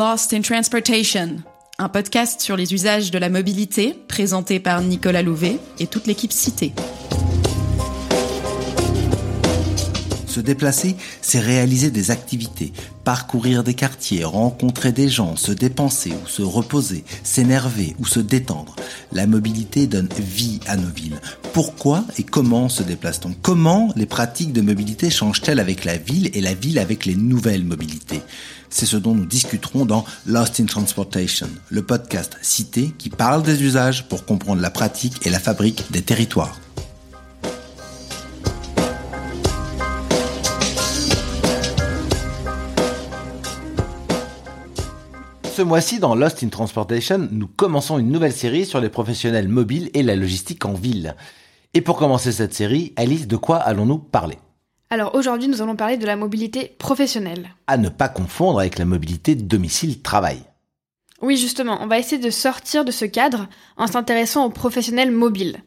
Lost in Transportation, un podcast sur les usages de la mobilité présenté par Nicolas Louvet et toute l'équipe citée. Se déplacer, c'est réaliser des activités, parcourir des quartiers, rencontrer des gens, se dépenser ou se reposer, s'énerver ou se détendre. La mobilité donne vie nos villes. Pourquoi et comment se déplace-t-on? Comment les pratiques de mobilité changent-elles avec la ville et la ville avec les nouvelles mobilités? C'est ce dont nous discuterons dans Lost in Transportation, le podcast cité qui parle des usages pour comprendre la pratique et la fabrique des territoires. Ce mois-ci, dans Lost in Transportation, nous commençons une nouvelle série sur les professionnels mobiles et la logistique en ville. Et pour commencer cette série, Alice, de quoi allons-nous parler? Alors aujourd'hui, nous allons parler de la mobilité professionnelle. À ne pas confondre avec la mobilité domicile-travail. Oui, justement, on va essayer de sortir de ce cadre en s'intéressant aux professionnels mobiles.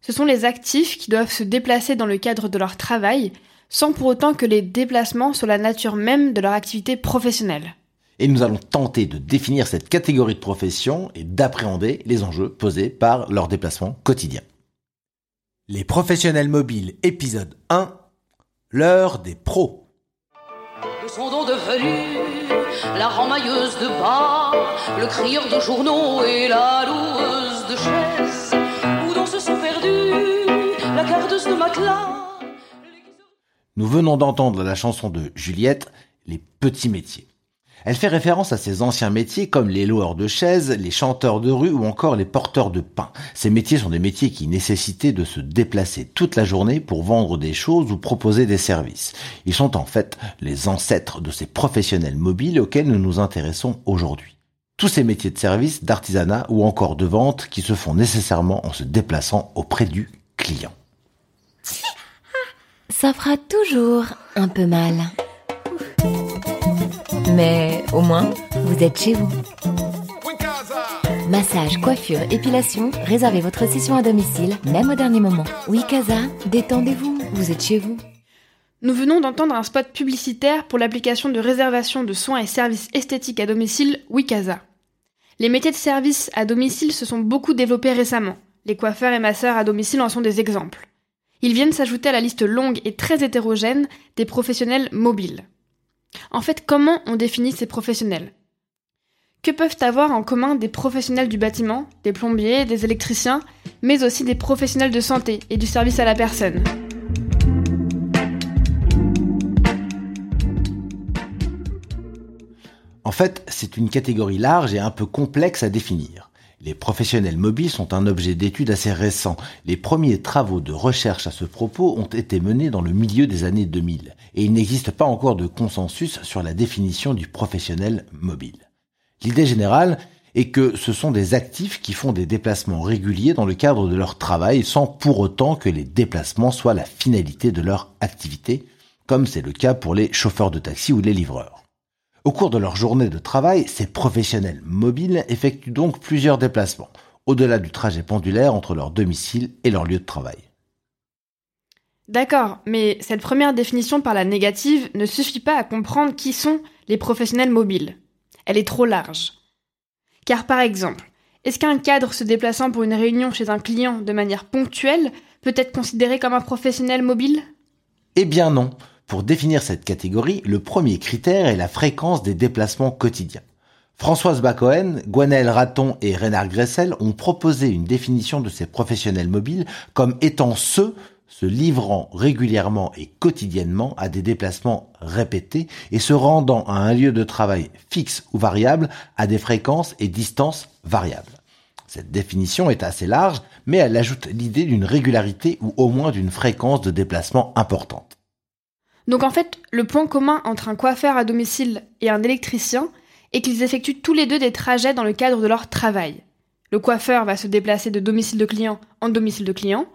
Ce sont les actifs qui doivent se déplacer dans le cadre de leur travail, sans pour autant que les déplacements soient la nature même de leur activité professionnelle et nous allons tenter de définir cette catégorie de profession et d'appréhender les enjeux posés par leur déplacement quotidien. Les professionnels mobiles, épisode 1, l'heure des pros. La ramailleuse de bas, le crieur de journaux et la loueuse de chaises, où dans se sont perdus la gardeuse de matelas. Nous venons d'entendre la chanson de Juliette, Les petits métiers. Elle fait référence à ses anciens métiers comme les loueurs de chaises, les chanteurs de rue ou encore les porteurs de pain. Ces métiers sont des métiers qui nécessitaient de se déplacer toute la journée pour vendre des choses ou proposer des services. Ils sont en fait les ancêtres de ces professionnels mobiles auxquels nous nous intéressons aujourd'hui. Tous ces métiers de service, d'artisanat ou encore de vente qui se font nécessairement en se déplaçant auprès du client. Ça fera toujours un peu mal. Mais au moins, vous êtes chez vous. Massage, coiffure, épilation, réservez votre session à domicile, même au dernier moment. Wikaza, détendez-vous, vous êtes chez vous. Nous venons d'entendre un spot publicitaire pour l'application de réservation de soins et services esthétiques à domicile Wikaza. Les métiers de service à domicile se sont beaucoup développés récemment. Les coiffeurs et masseurs à domicile en sont des exemples. Ils viennent s'ajouter à la liste longue et très hétérogène des professionnels mobiles. En fait, comment on définit ces professionnels? Que peuvent avoir en commun des professionnels du bâtiment, des plombiers, des électriciens, mais aussi des professionnels de santé et du service à la personne? En fait, c'est une catégorie large et un peu complexe à définir. Les professionnels mobiles sont un objet d'étude assez récent. Les premiers travaux de recherche à ce propos ont été menés dans le milieu des années 2000 et il n'existe pas encore de consensus sur la définition du professionnel mobile. L'idée générale est que ce sont des actifs qui font des déplacements réguliers dans le cadre de leur travail sans pour autant que les déplacements soient la finalité de leur activité, comme c'est le cas pour les chauffeurs de taxi ou les livreurs. Au cours de leur journée de travail, ces professionnels mobiles effectuent donc plusieurs déplacements, au-delà du trajet pendulaire entre leur domicile et leur lieu de travail. D'accord, mais cette première définition par la négative ne suffit pas à comprendre qui sont les professionnels mobiles. Elle est trop large. Car par exemple, est-ce qu'un cadre se déplaçant pour une réunion chez un client de manière ponctuelle peut être considéré comme un professionnel mobile? Eh bien non. Pour définir cette catégorie, le premier critère est la fréquence des déplacements quotidiens. Françoise Bacohen, Gwenelle Raton et Renard Gressel ont proposé une définition de ces professionnels mobiles comme étant ceux se livrant régulièrement et quotidiennement à des déplacements répétés et se rendant à un lieu de travail fixe ou variable à des fréquences et distances variables. Cette définition est assez large, mais elle ajoute l'idée d'une régularité ou au moins d'une fréquence de déplacement importante. Donc en fait, le point commun entre un coiffeur à domicile et un électricien est qu'ils effectuent tous les deux des trajets dans le cadre de leur travail. Le coiffeur va se déplacer de domicile de client en domicile de client,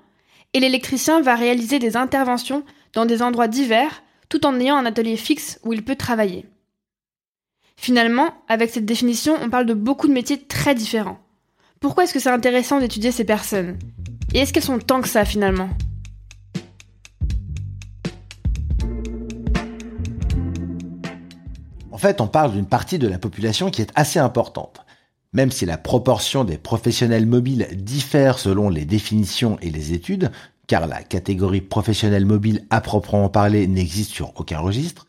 et l'électricien va réaliser des interventions dans des endroits divers tout en ayant un atelier fixe où il peut travailler. Finalement, avec cette définition, on parle de beaucoup de métiers très différents. Pourquoi est-ce que c'est intéressant d'étudier ces personnes? Et est-ce qu'elles sont tant que ça finalement? Fait, on parle d'une partie de la population qui est assez importante. Même si la proportion des professionnels mobiles diffère selon les définitions et les études, car la catégorie professionnel mobile à proprement parler n'existe sur aucun registre,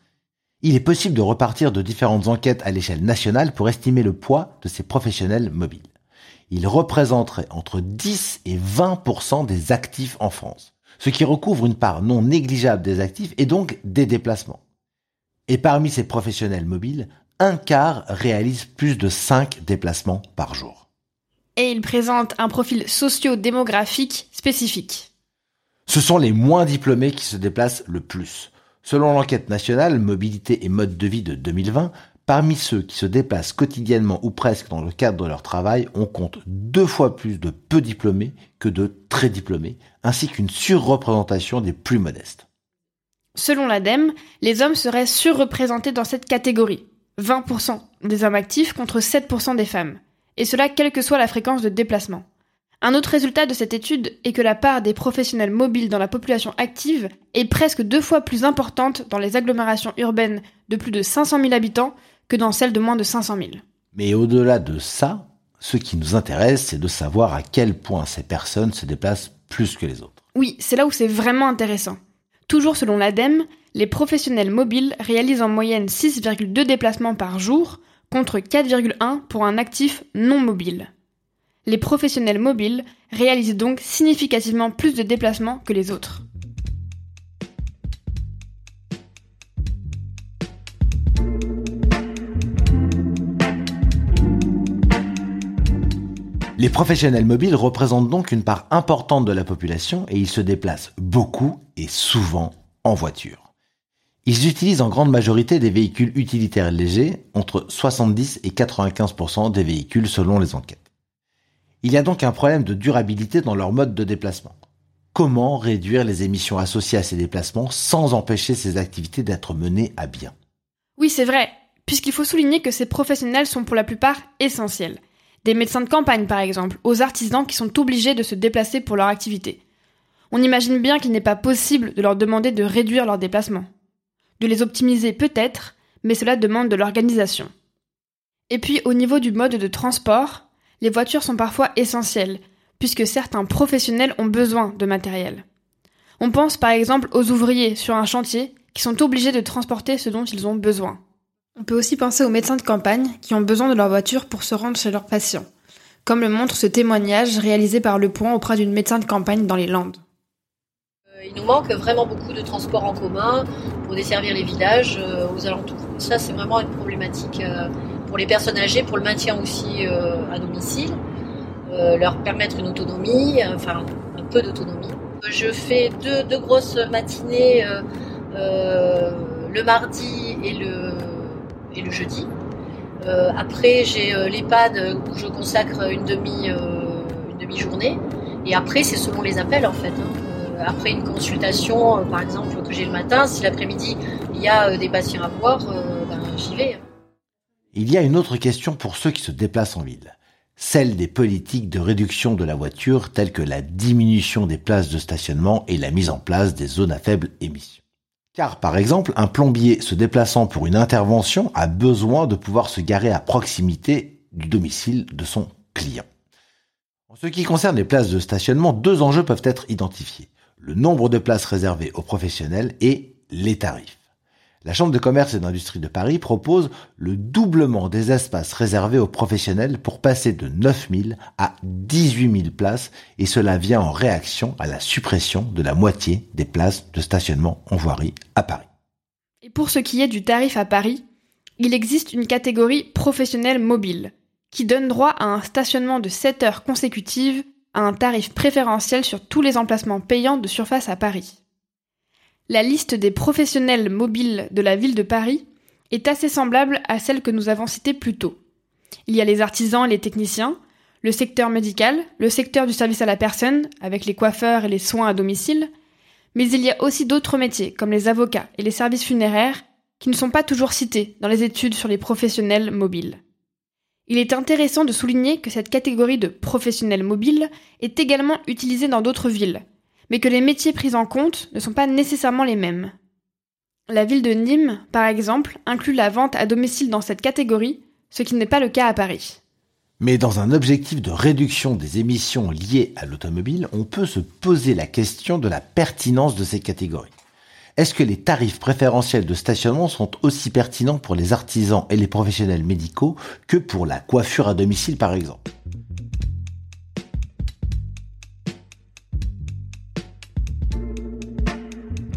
il est possible de repartir de différentes enquêtes à l'échelle nationale pour estimer le poids de ces professionnels mobiles. Ils représenteraient entre 10 et 20% des actifs en France, ce qui recouvre une part non négligeable des actifs et donc des déplacements. Et parmi ces professionnels mobiles, un quart réalise plus de 5 déplacements par jour. Et ils présentent un profil socio-démographique spécifique. Ce sont les moins diplômés qui se déplacent le plus. Selon l'enquête nationale Mobilité et mode de vie de 2020, parmi ceux qui se déplacent quotidiennement ou presque dans le cadre de leur travail, on compte deux fois plus de peu diplômés que de très diplômés, ainsi qu'une surreprésentation des plus modestes. Selon l'ADEME, les hommes seraient surreprésentés dans cette catégorie, 20% des hommes actifs contre 7% des femmes, et cela quelle que soit la fréquence de déplacement. Un autre résultat de cette étude est que la part des professionnels mobiles dans la population active est presque deux fois plus importante dans les agglomérations urbaines de plus de 500 000 habitants que dans celles de moins de 500 000. Mais au-delà de ça, ce qui nous intéresse, c'est de savoir à quel point ces personnes se déplacent plus que les autres. Oui, c'est là où c'est vraiment intéressant. Toujours selon l'ADEME, les professionnels mobiles réalisent en moyenne 6,2 déplacements par jour contre 4,1 pour un actif non mobile. Les professionnels mobiles réalisent donc significativement plus de déplacements que les autres. Les professionnels mobiles représentent donc une part importante de la population et ils se déplacent beaucoup et souvent en voiture. Ils utilisent en grande majorité des véhicules utilitaires légers, entre 70 et 95% des véhicules selon les enquêtes. Il y a donc un problème de durabilité dans leur mode de déplacement. Comment réduire les émissions associées à ces déplacements sans empêcher ces activités d'être menées à bien? Oui, c'est vrai, puisqu'il faut souligner que ces professionnels sont pour la plupart essentiels. Des médecins de campagne, par exemple, aux artisans qui sont obligés de se déplacer pour leur activité. On imagine bien qu'il n'est pas possible de leur demander de réduire leurs déplacements. De les optimiser peut-être, mais cela demande de l'organisation. Et puis au niveau du mode de transport, les voitures sont parfois essentielles, puisque certains professionnels ont besoin de matériel. On pense par exemple aux ouvriers sur un chantier qui sont obligés de transporter ce dont ils ont besoin. On peut aussi penser aux médecins de campagne qui ont besoin de leur voiture pour se rendre chez leurs patients, comme le montre ce témoignage réalisé par Le Point auprès d'une médecin de campagne dans les Landes. Euh, il nous manque vraiment beaucoup de transports en commun pour desservir les villages euh, aux alentours. Ça, c'est vraiment une problématique euh, pour les personnes âgées, pour le maintien aussi à domicile, leur permettre une autonomie, enfin un peu d'autonomie. Je fais deux, deux grosses matinées le mardi et le, et le jeudi. après, j'ai l'EHPAD où je consacre une demi, une demi-journée. Et après, c'est selon les appels en fait. Hein après une consultation, euh, par exemple, que j'ai le matin, si l'après-midi il y a euh, des patients à voir, euh, ben, j'y vais. Il y a une autre question pour ceux qui se déplacent en ville. Celle des politiques de réduction de la voiture telles que la diminution des places de stationnement et la mise en place des zones à faible émission. Car par exemple, un plombier se déplaçant pour une intervention a besoin de pouvoir se garer à proximité du domicile de son client. En ce qui concerne les places de stationnement, deux enjeux peuvent être identifiés le nombre de places réservées aux professionnels et les tarifs. La Chambre de commerce et d'industrie de Paris propose le doublement des espaces réservés aux professionnels pour passer de 9000 à 18 000 places et cela vient en réaction à la suppression de la moitié des places de stationnement en voirie à Paris. Et pour ce qui est du tarif à Paris, il existe une catégorie professionnelle mobile qui donne droit à un stationnement de 7 heures consécutives à un tarif préférentiel sur tous les emplacements payants de surface à Paris. La liste des professionnels mobiles de la ville de Paris est assez semblable à celle que nous avons citée plus tôt. Il y a les artisans et les techniciens, le secteur médical, le secteur du service à la personne, avec les coiffeurs et les soins à domicile, mais il y a aussi d'autres métiers, comme les avocats et les services funéraires, qui ne sont pas toujours cités dans les études sur les professionnels mobiles. Il est intéressant de souligner que cette catégorie de professionnels mobiles est également utilisée dans d'autres villes, mais que les métiers pris en compte ne sont pas nécessairement les mêmes. La ville de Nîmes, par exemple, inclut la vente à domicile dans cette catégorie, ce qui n'est pas le cas à Paris. Mais dans un objectif de réduction des émissions liées à l'automobile, on peut se poser la question de la pertinence de ces catégories. Est-ce que les tarifs préférentiels de stationnement sont aussi pertinents pour les artisans et les professionnels médicaux que pour la coiffure à domicile par exemple?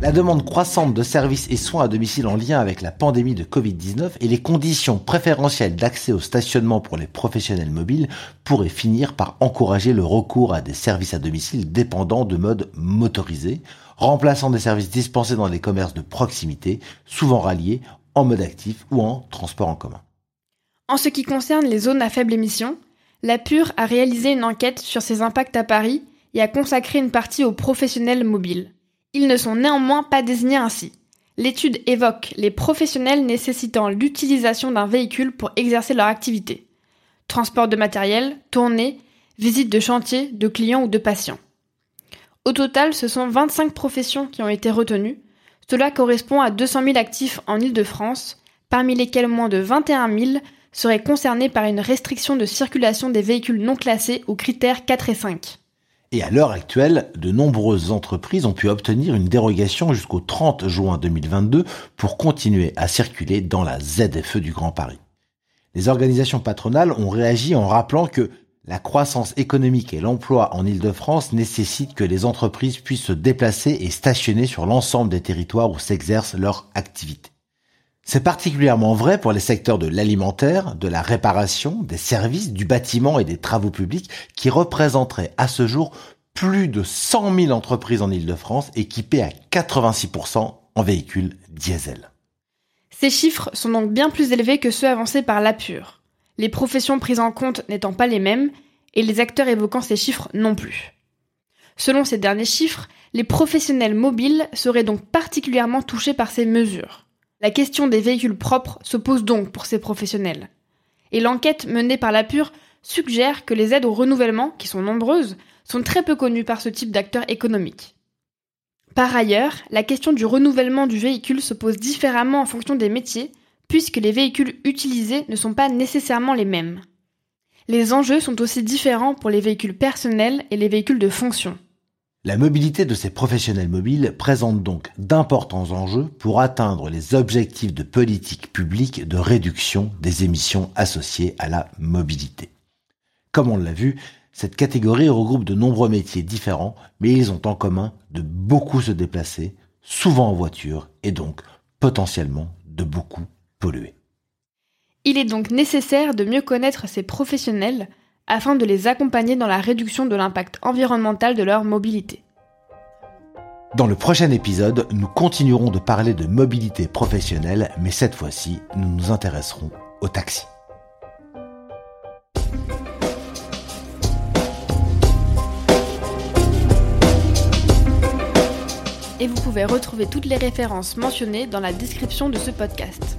La demande croissante de services et soins à domicile en lien avec la pandémie de Covid-19 et les conditions préférentielles d'accès au stationnement pour les professionnels mobiles pourraient finir par encourager le recours à des services à domicile dépendants de modes motorisés, remplaçant des services dispensés dans les commerces de proximité, souvent ralliés en mode actif ou en transport en commun. En ce qui concerne les zones à faible émission, la PUR a réalisé une enquête sur ses impacts à Paris et a consacré une partie aux professionnels mobiles. Ils ne sont néanmoins pas désignés ainsi. L'étude évoque les professionnels nécessitant l'utilisation d'un véhicule pour exercer leur activité. Transport de matériel, tournée, visite de chantier, de clients ou de patients. Au total, ce sont 25 professions qui ont été retenues. Cela correspond à 200 000 actifs en Ile-de-France, parmi lesquels moins de 21 000 seraient concernés par une restriction de circulation des véhicules non classés aux critères 4 et 5. Et à l'heure actuelle, de nombreuses entreprises ont pu obtenir une dérogation jusqu'au 30 juin 2022 pour continuer à circuler dans la ZFE du Grand Paris. Les organisations patronales ont réagi en rappelant que la croissance économique et l'emploi en Ile-de-France nécessitent que les entreprises puissent se déplacer et stationner sur l'ensemble des territoires où s'exerce leur activité. C'est particulièrement vrai pour les secteurs de l'alimentaire, de la réparation, des services, du bâtiment et des travaux publics qui représenteraient à ce jour plus de 100 000 entreprises en Ile-de-France équipées à 86% en véhicules diesel. Ces chiffres sont donc bien plus élevés que ceux avancés par l'APUR, les professions prises en compte n'étant pas les mêmes et les acteurs évoquant ces chiffres non plus. Selon ces derniers chiffres, les professionnels mobiles seraient donc particulièrement touchés par ces mesures. La question des véhicules propres se pose donc pour ces professionnels. Et l'enquête menée par la Pure suggère que les aides au renouvellement, qui sont nombreuses, sont très peu connues par ce type d'acteurs économiques. Par ailleurs, la question du renouvellement du véhicule se pose différemment en fonction des métiers, puisque les véhicules utilisés ne sont pas nécessairement les mêmes. Les enjeux sont aussi différents pour les véhicules personnels et les véhicules de fonction. La mobilité de ces professionnels mobiles présente donc d'importants enjeux pour atteindre les objectifs de politique publique de réduction des émissions associées à la mobilité. Comme on l'a vu, cette catégorie regroupe de nombreux métiers différents, mais ils ont en commun de beaucoup se déplacer, souvent en voiture, et donc potentiellement de beaucoup polluer. Il est donc nécessaire de mieux connaître ces professionnels afin de les accompagner dans la réduction de l'impact environnemental de leur mobilité. Dans le prochain épisode, nous continuerons de parler de mobilité professionnelle, mais cette fois-ci, nous nous intéresserons au taxi. Et vous pouvez retrouver toutes les références mentionnées dans la description de ce podcast.